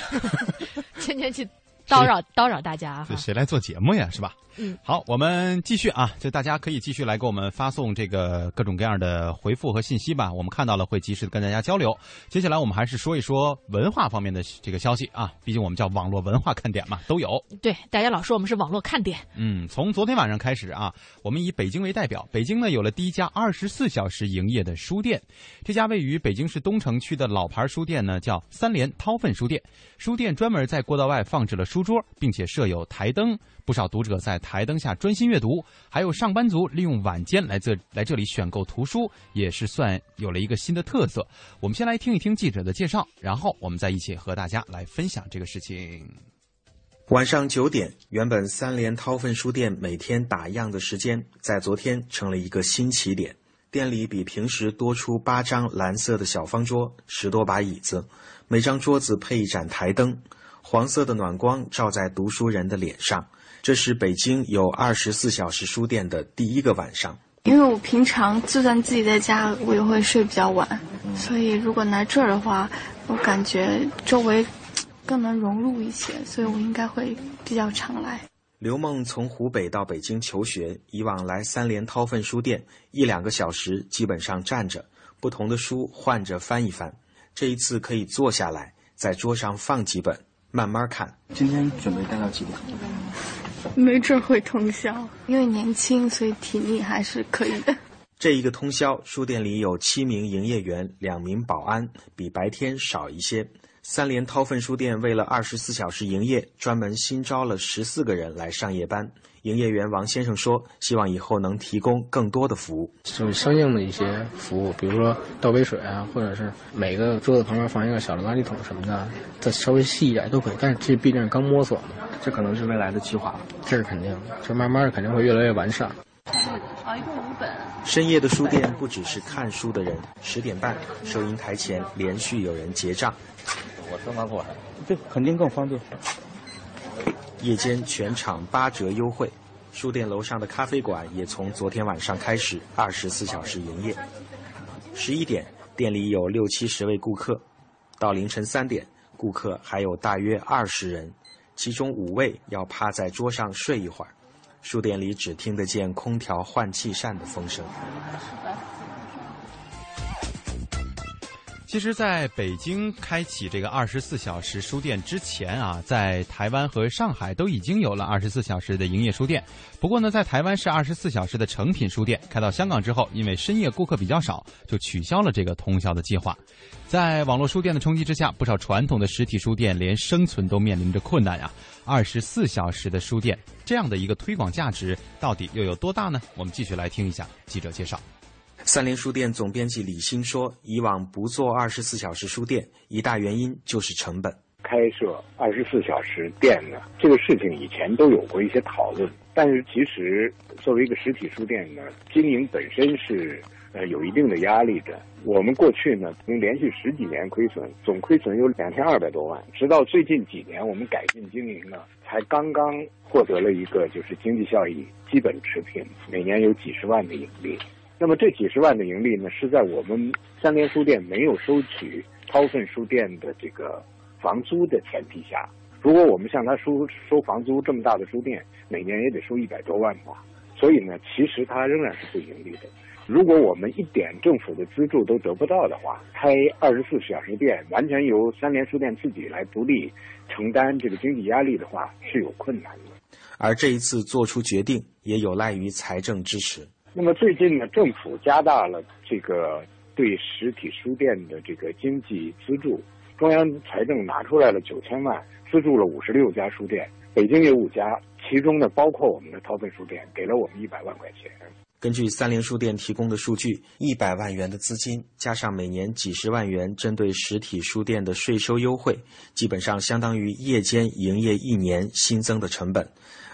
天天去。叨扰叨扰大家啊，谁来做节目呀？是吧？嗯，好，我们继续啊，就大家可以继续来给我们发送这个各种各样的回复和信息吧。我们看到了会及时的跟大家交流。接下来我们还是说一说文化方面的这个消息啊，毕竟我们叫网络文化看点嘛，都有。对，大家老说我们是网络看点。嗯，从昨天晚上开始啊，我们以北京为代表，北京呢有了第一家二十四小时营业的书店。这家位于北京市东城区的老牌书店呢，叫三联韬奋书店。书店专门在过道外放置了书。书桌，并且设有台灯，不少读者在台灯下专心阅读。还有上班族利用晚间来这来这里选购图书，也是算有了一个新的特色。我们先来听一听记者的介绍，然后我们再一起和大家来分享这个事情。晚上九点，原本三联韬奋书店每天打烊的时间，在昨天成了一个新起点。店里比平时多出八张蓝色的小方桌，十多把椅子，每张桌子配一盏台灯，黄色的暖光照在读书人的脸上。这是北京有二十四小时书店的第一个晚上。因为我平常就算自己在家，我也会睡比较晚，所以如果来这儿的话，我感觉周围更能融入一些，所以我应该会比较常来。刘梦从湖北到北京求学，以往来三联韬奋书店一两个小时，基本上站着，不同的书换着翻一翻。这一次可以坐下来，在桌上放几本，慢慢看。今天准备待到几点？没准会通宵，因为年轻，所以体力还是可以的。这一个通宵，书店里有七名营业员，两名保安，比白天少一些。三联韬奋书店为了二十四小时营业，专门新招了十四个人来上夜班。营业员王先生说：“希望以后能提供更多的服务，就是相应的一些服务，比如说倒杯水啊，或者是每个桌子旁边放一个小的垃圾桶什么的，再稍微细一点都可以。但是这毕竟是刚摸索嘛，这可能是未来的计划，这是肯定的，这慢慢的肯定会越来越完善。”好，一共五本。深夜的书店不只是看书的人，十点半，收银台前连续有人结账。我正拿过来，这肯定更方便。夜间全场八折优惠，书店楼上的咖啡馆也从昨天晚上开始二十四小时营业。十一点，店里有六七十位顾客，到凌晨三点，顾客还有大约二十人，其中五位要趴在桌上睡一会儿。书店里只听得见空调换气扇的风声。其实，在北京开启这个二十四小时书店之前啊，在台湾和上海都已经有了二十四小时的营业书店。不过呢，在台湾是二十四小时的成品书店，开到香港之后，因为深夜顾客比较少，就取消了这个通宵的计划。在网络书店的冲击之下，不少传统的实体书店连生存都面临着困难呀。二十四小时的书店这样的一个推广价值到底又有多大呢？我们继续来听一下记者介绍。三联书店总编辑李欣说：“以往不做二十四小时书店，一大原因就是成本。开设二十四小时店呢，这个事情以前都有过一些讨论，但是其实作为一个实体书店呢，经营本身是呃有一定的压力的。我们过去呢，从连续十几年亏损，总亏损有两千二百多万，直到最近几年我们改进经营呢，才刚刚获得了一个就是经济效益基本持平，每年有几十万的盈利。”那么这几十万的盈利呢，是在我们三联书店没有收取掏粪书店的这个房租的前提下。如果我们向他收收房租，这么大的书店，每年也得收一百多万吧。所以呢，其实它仍然是不盈利的。如果我们一点政府的资助都得不到的话，开二十四小时店，完全由三联书店自己来独立承担这个经济压力的话，是有困难的。而这一次做出决定，也有赖于财政支持。那么最近呢，政府加大了这个对实体书店的这个经济资助，中央财政拿出来了九千万，资助了五十六家书店，北京有五家，其中呢包括我们的韬奋书店，给了我们一百万块钱。根据三联书店提供的数据，一百万元的资金加上每年几十万元针对实体书店的税收优惠，基本上相当于夜间营业一年新增的成本，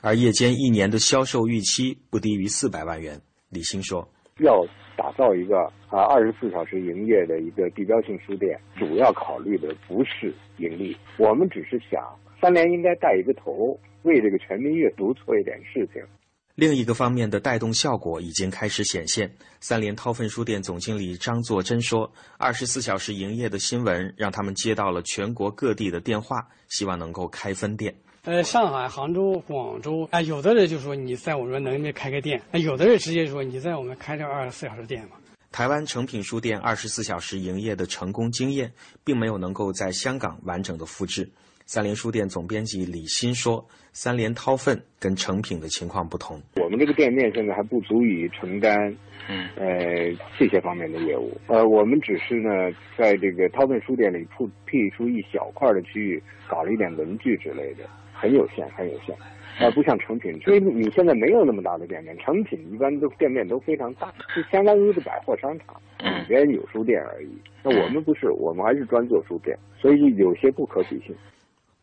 而夜间一年的销售预期不低于四百万元。李欣说：“要打造一个啊二十四小时营业的一个地标性书店，主要考虑的不是盈利，我们只是想三联应该带一个头，为这个全民阅读做一点事情。”另一个方面的带动效果已经开始显现。三联韬奋书店总经理张作珍说：“二十四小时营业的新闻让他们接到了全国各地的电话，希望能够开分店。”呃，上海、杭州、广州，啊，有的人就说你在我们能不能开个店，啊有的人直接说你在我们开这二十四小时店嘛。台湾诚品书店二十四小时营业的成功经验，并没有能够在香港完整的复制。三联书店总编辑李欣说：“三联掏粪跟成品的情况不同，我们这个店面现在还不足以承担，嗯，呃，这些方面的业务。呃，我们只是呢，在这个掏粪书店里铺辟出一小块的区域，搞了一点文具之类的。”很有限，很有限。啊，不像成品，所以你现在没有那么大的店面，成品一般都店面都非常大，就相当于是百货商场里边有书店而已。那我们不是，我们还是专做书店，所以有些不可比性。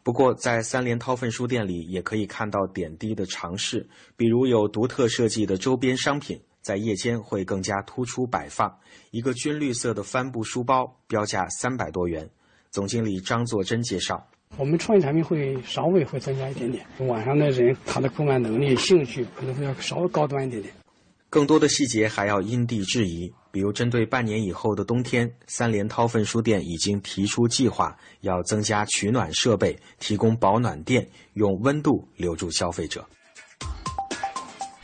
不过，在三联韬奋书店里，也可以看到点滴的尝试，比如有独特设计的周边商品，在夜间会更加突出摆放。一个军绿色的帆布书包，标价三百多元。总经理张作珍介绍。我们创意产品会稍微会增加一点点，晚上的人他的购买能力、兴趣可能会要稍微高端一点点。更多的细节还要因地制宜，比如针对半年以后的冬天，三联韬奋书店已经提出计划，要增加取暖设备，提供保暖垫，用温度留住消费者。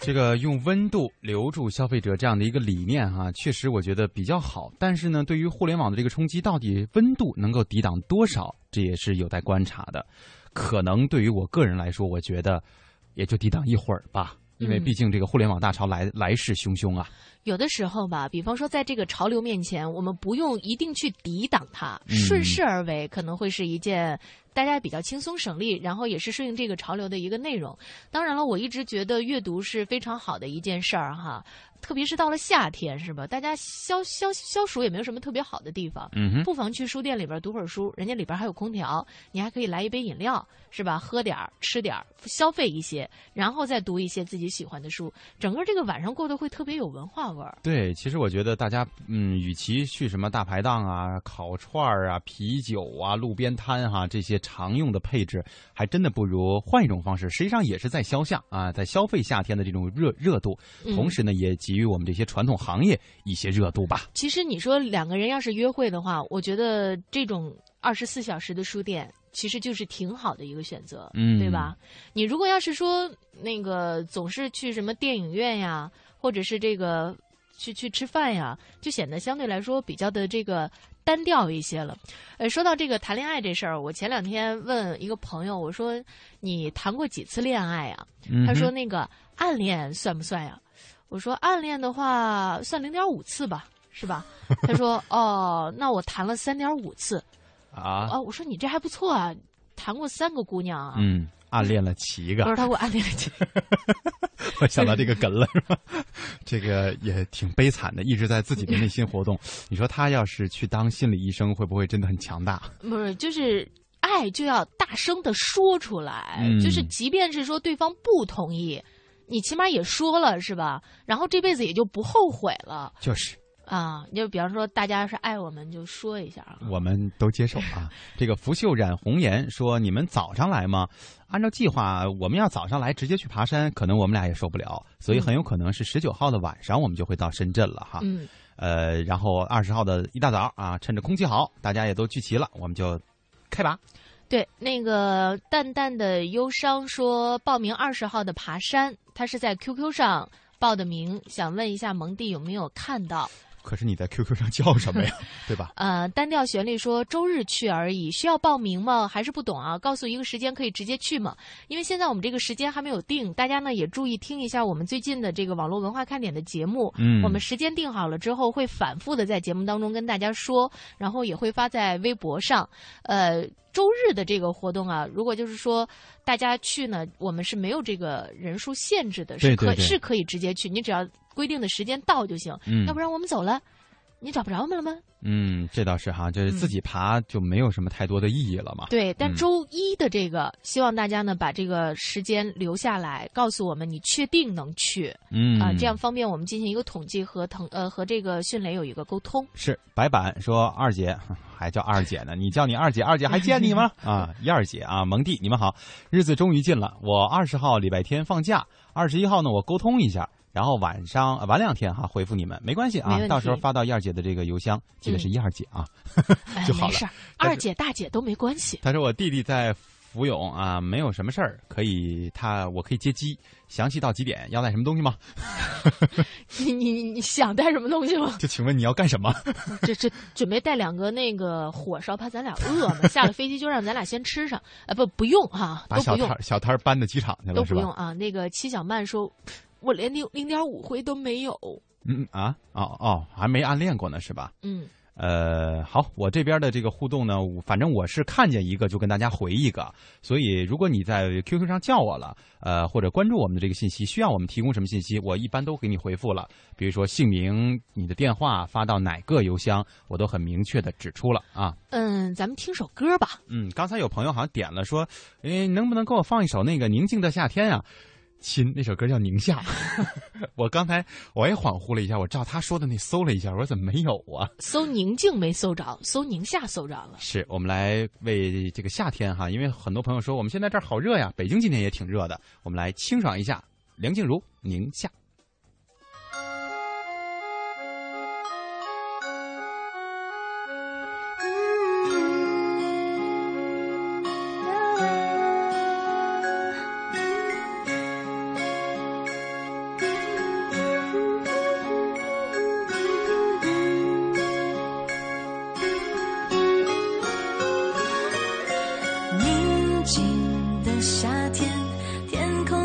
这个用温度留住消费者这样的一个理念哈，确实我觉得比较好。但是呢，对于互联网的这个冲击，到底温度能够抵挡多少，这也是有待观察的。可能对于我个人来说，我觉得也就抵挡一会儿吧，因为毕竟这个互联网大潮来来势汹汹啊。有的时候吧，比方说在这个潮流面前，我们不用一定去抵挡它，顺势而为可能会是一件。大家比较轻松省力，然后也是顺应这个潮流的一个内容。当然了，我一直觉得阅读是非常好的一件事儿哈。特别是到了夏天，是吧？大家消消消暑也没有什么特别好的地方，嗯不妨去书店里边读会儿书，人家里边还有空调，你还可以来一杯饮料，是吧？喝点儿，吃点儿，消费一些，然后再读一些自己喜欢的书，整个这个晚上过得会特别有文化味儿。对，其实我觉得大家，嗯，与其去什么大排档啊、烤串儿啊、啤酒啊、路边摊哈这些常用的配置，还真的不如换一种方式，实际上也是在消夏啊，在消费夏天的这种热热度，同时呢也。给予我们这些传统行业一些热度吧。其实你说两个人要是约会的话，我觉得这种二十四小时的书店其实就是挺好的一个选择，嗯，对吧？你如果要是说那个总是去什么电影院呀，或者是这个去去吃饭呀，就显得相对来说比较的这个单调一些了。呃，说到这个谈恋爱这事儿，我前两天问一个朋友，我说你谈过几次恋爱啊？他说那个暗恋算不算呀？我说暗恋的话算零点五次吧，是吧？他说哦，那我谈了三点五次，啊啊！我说你这还不错啊，谈过三个姑娘啊。嗯，暗恋了七个。不是他给我暗恋了七。我想到这个梗了，是吧？这个也挺悲惨的，一直在自己的内心活动。你说他要是去当心理医生，会不会真的很强大？不是，就是爱就要大声的说出来，就是即便是说对方不同意。你起码也说了是吧？然后这辈子也就不后悔了。就是啊，就比方说，大家要是爱我们，就说一下啊。我们都接受啊。这个拂袖染红颜说：“你们早上来吗？按照计划，我们要早上来，直接去爬山，可能我们俩也受不了，所以很有可能是十九号的晚上，我们就会到深圳了哈。嗯。呃，然后二十号的一大早啊，趁着空气好，大家也都聚齐了，我们就开拔。对，那个淡淡的忧伤说报名二十号的爬山。他是在 QQ 上报的名，想问一下蒙蒂有没有看到？可是你在 QQ 上叫什么呀？对吧？呃，单调旋律说周日去而已，需要报名吗？还是不懂啊？告诉一个时间可以直接去吗？因为现在我们这个时间还没有定，大家呢也注意听一下我们最近的这个网络文化看点的节目。嗯，我们时间定好了之后，会反复的在节目当中跟大家说，然后也会发在微博上。呃。周日的这个活动啊，如果就是说大家去呢，我们是没有这个人数限制的，是可是可以直接去，你只要规定的时间到就行。嗯，要不然我们走了，你找不着我们了吗？嗯，这倒是哈，就是自己爬就没有什么太多的意义了嘛。对，但周一的这个，希望大家呢把这个时间留下来，告诉我们你确定能去。嗯啊，这样方便我们进行一个统计和腾呃和这个迅雷有一个沟通。是白板说二姐还叫二姐呢，你叫你二姐，二姐还见你吗？啊，一二姐啊，蒙蒂，你们好，日子终于近了，我二十号礼拜天放假，二十一号呢我沟通一下。然后晚上晚两天哈回复你们没关系啊，到时候发到燕儿姐的这个邮箱，记得是燕姐啊 就好了。没事，二姐大姐都没关系。他说我弟弟在福永啊，没有什么事儿，可以他我可以接机，详细到几点？要带什么东西吗？你你你想带什么东西吗？就请问你要干什么？这这准备带两个那个火烧，怕咱俩饿嘛。下了飞机就让咱俩先吃上啊！不不用哈，把小摊小摊搬到机场去了都不用啊。那个七小曼说。我连零零点五回都没有。嗯啊哦哦，还没暗恋过呢，是吧？嗯，呃，好，我这边的这个互动呢，反正我是看见一个就跟大家回一个，所以如果你在 QQ 上叫我了，呃，或者关注我们的这个信息，需要我们提供什么信息，我一般都给你回复了。比如说姓名、你的电话发到哪个邮箱，我都很明确的指出了啊。嗯，咱们听首歌吧。嗯，刚才有朋友好像点了说，哎，能不能给我放一首那个《宁静的夏天》啊？亲，那首歌叫《宁夏》。我刚才我也恍惚了一下，我照他说的那搜了一下，我说怎么没有啊？搜宁静没搜着，搜宁夏搜着了。是我们来为这个夏天哈，因为很多朋友说我们现在这儿好热呀，北京今天也挺热的，我们来清爽一下。梁静茹《宁夏》。夏天天空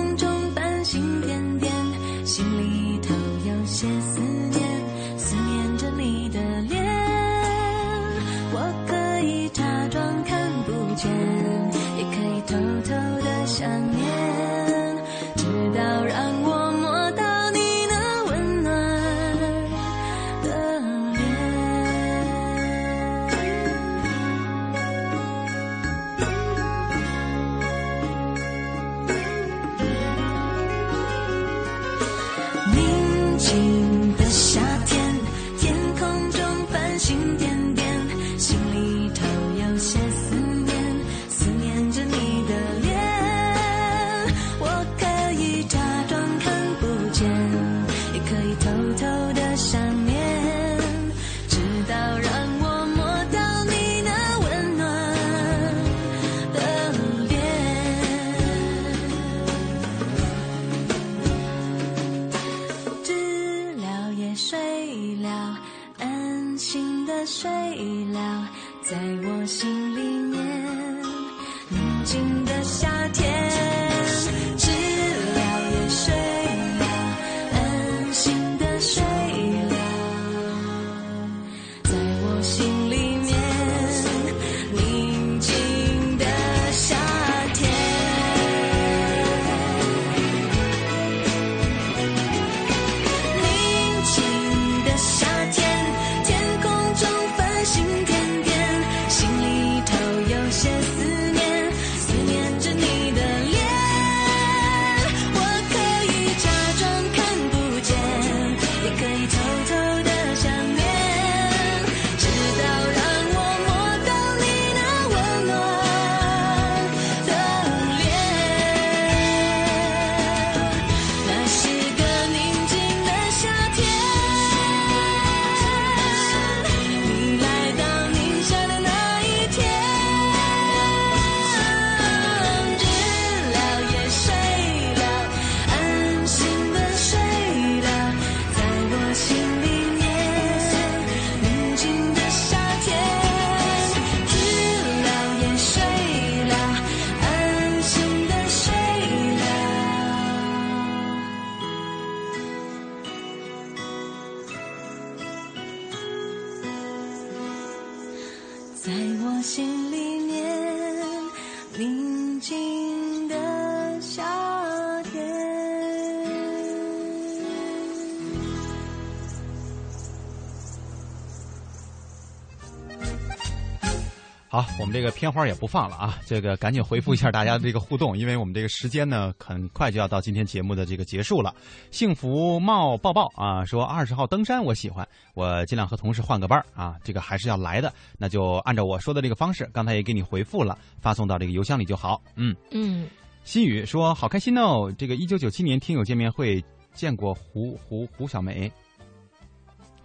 我们这个片花也不放了啊，这个赶紧回复一下大家的这个互动，因为我们这个时间呢很快就要到今天节目的这个结束了。幸福冒抱抱啊，说二十号登山我喜欢，我尽量和同事换个班啊，这个还是要来的，那就按照我说的这个方式，刚才也给你回复了，发送到这个邮箱里就好。嗯嗯，心雨说好开心哦，这个一九九七年听友见面会见过胡胡胡小梅。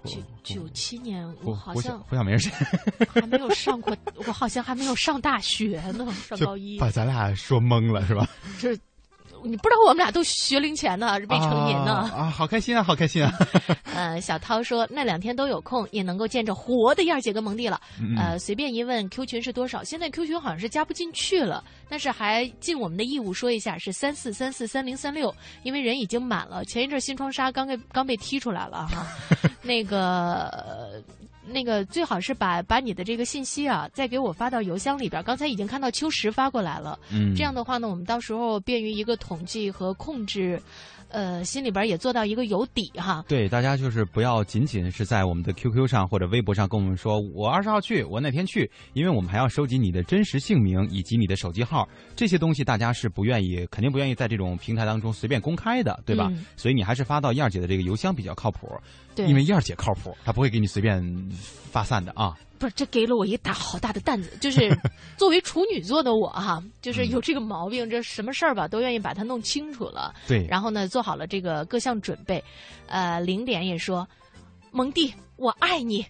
九九七年，我好像胡晓明是还没有上 过，我好像还没有上大学呢，上高一，把咱俩说懵了是吧？这。你不知道我们俩都学龄前呢，未成年呢啊！好开心啊，好开心啊！呃，小涛说那两天都有空，也能够见着活的燕儿姐跟蒙蒂了。呃，随便一问，Q 群是多少？现在 Q 群好像是加不进去了，但是还尽我们的义务说一下，是三四三四三零三六，因为人已经满了。前一阵新窗纱刚给刚被踢出来了哈，那个。那个最好是把把你的这个信息啊，再给我发到邮箱里边。刚才已经看到秋实发过来了，嗯，这样的话呢，我们到时候便于一个统计和控制。呃，心里边也做到一个有底哈。对，大家就是不要仅仅是在我们的 QQ 上或者微博上跟我们说，我二十号去，我哪天去，因为我们还要收集你的真实姓名以及你的手机号，这些东西大家是不愿意，肯定不愿意在这种平台当中随便公开的，对吧？嗯、所以你还是发到燕儿姐的这个邮箱比较靠谱，对，因为燕儿姐靠谱，她不会给你随便发散的啊。不是，这给了我一大好大的担子。就是 作为处女座的我哈，就是有这个毛病，这什么事儿吧都愿意把它弄清楚了。对，然后呢，做好了这个各项准备。呃，零点也说，蒙蒂，我爱你，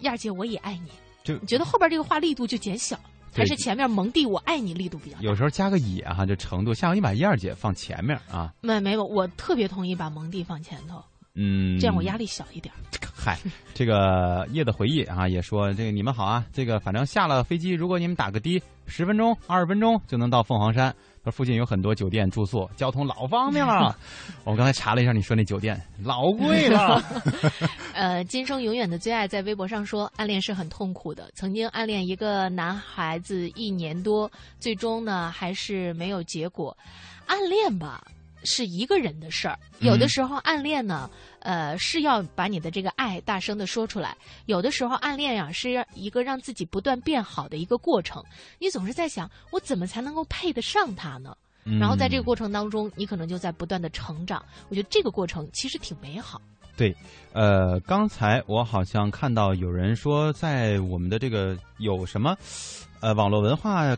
燕儿姐我也爱你。就你觉得后边这个话力度就减小，还是前面蒙蒂我爱你力度比较大？有时候加个也哈，这程度，下回你把燕儿姐放前面啊。没没有，我特别同意把蒙蒂放前头。嗯，这样我压力小一点。嗨，这个夜的回忆啊，也说这个你们好啊，这个反正下了飞机，如果你们打个的，十分钟、二十分钟就能到凤凰山。这附近有很多酒店住宿，交通老方便了。我刚才查了一下，你说那酒店老贵了。呃，今生永远的最爱在微博上说，暗恋是很痛苦的。曾经暗恋一个男孩子一年多，最终呢还是没有结果。暗恋吧。是一个人的事儿，有的时候暗恋呢，呃，是要把你的这个爱大声的说出来；有的时候暗恋呀，是一个让自己不断变好的一个过程。你总是在想，我怎么才能够配得上他呢？然后在这个过程当中，你可能就在不断的成长。我觉得这个过程其实挺美好。对，呃，刚才我好像看到有人说，在我们的这个有什么，呃，网络文化。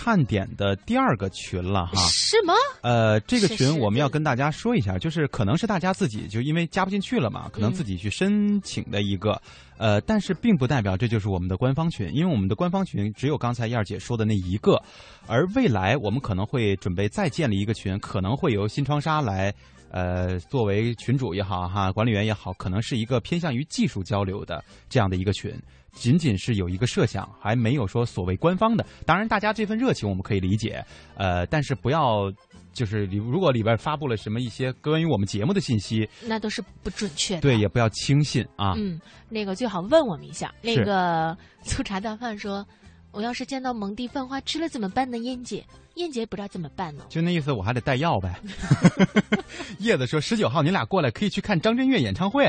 看点的第二个群了哈，是吗？呃，这个群我们要跟大家说一下，就是可能是大家自己就因为加不进去了嘛，可能自己去申请的一个，呃，但是并不代表这就是我们的官方群，因为我们的官方群只有刚才燕儿姐说的那一个，而未来我们可能会准备再建立一个群，可能会由新窗纱来，呃，作为群主也好哈，管理员也好，可能是一个偏向于技术交流的这样的一个群。仅仅是有一个设想，还没有说所谓官方的。当然，大家这份热情我们可以理解，呃，但是不要就是里如果里边发布了什么一些关于我们节目的信息，那都是不准确的。对，也不要轻信啊。嗯，那个最好问我们一下。那个粗茶淡饭说：“我要是见到蒙蒂犯花痴了怎么办呢？”燕姐，燕姐不知道怎么办呢。就那意思，我还得带药呗。叶子说：“十九号你俩过来可以去看张震岳演唱会。”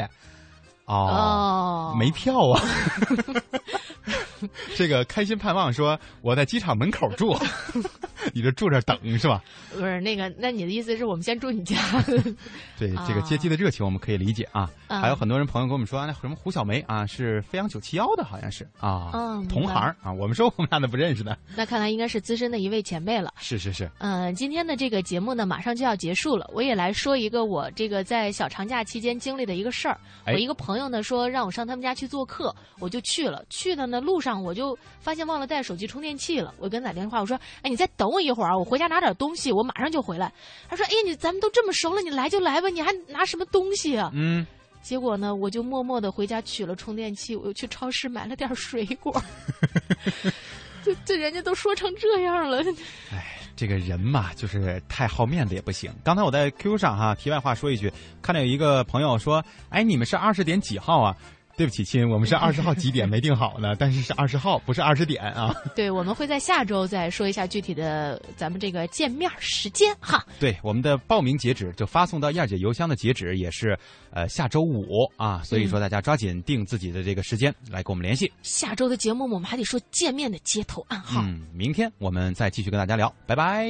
哦，没票啊！这个开心盼望说我在机场门口住，你就住这等是吧？不是那个，那你的意思是我们先住你家？对，这个接机的热情我们可以理解啊。还有很多人朋友跟我们说，那什么胡小梅啊，是飞扬九七幺的，好像是啊，同行啊。我们说我们俩都不认识的。那看来应该是资深的一位前辈了。是是是。嗯，今天的这个节目呢，马上就要结束了。我也来说一个我这个在小长假期间经历的一个事儿。我一个朋友呢说让我上他们家去做客，我就去了。去的呢路上我就发现忘了带手机充电器了。我跟他打电话，我说：“哎，你再等我一会儿啊，我回家拿点东西，我马上就回来。”他说：“哎，你咱们都这么熟了，你来就来吧，你还拿什么东西啊？”嗯。结果呢，我就默默的回家取了充电器，我又去超市买了点水果。这这人家都说成这样了。哎，这个人嘛，就是太好面子也不行。刚才我在 QQ 上哈，题外话说一句，看到有一个朋友说：“哎，你们是二十点几号啊？”对不起，亲，我们是二十号几点没定好呢，但是是二十号，不是二十点啊。对，我们会在下周再说一下具体的咱们这个见面时间哈。对，我们的报名截止就发送到燕姐邮箱的截止也是呃下周五啊，所以说大家抓紧定自己的这个时间来跟我们联系。下周的节目我们还得说见面的接头暗号。嗯，明天我们再继续跟大家聊，拜拜。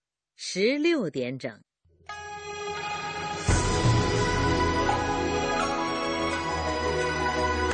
十六点整。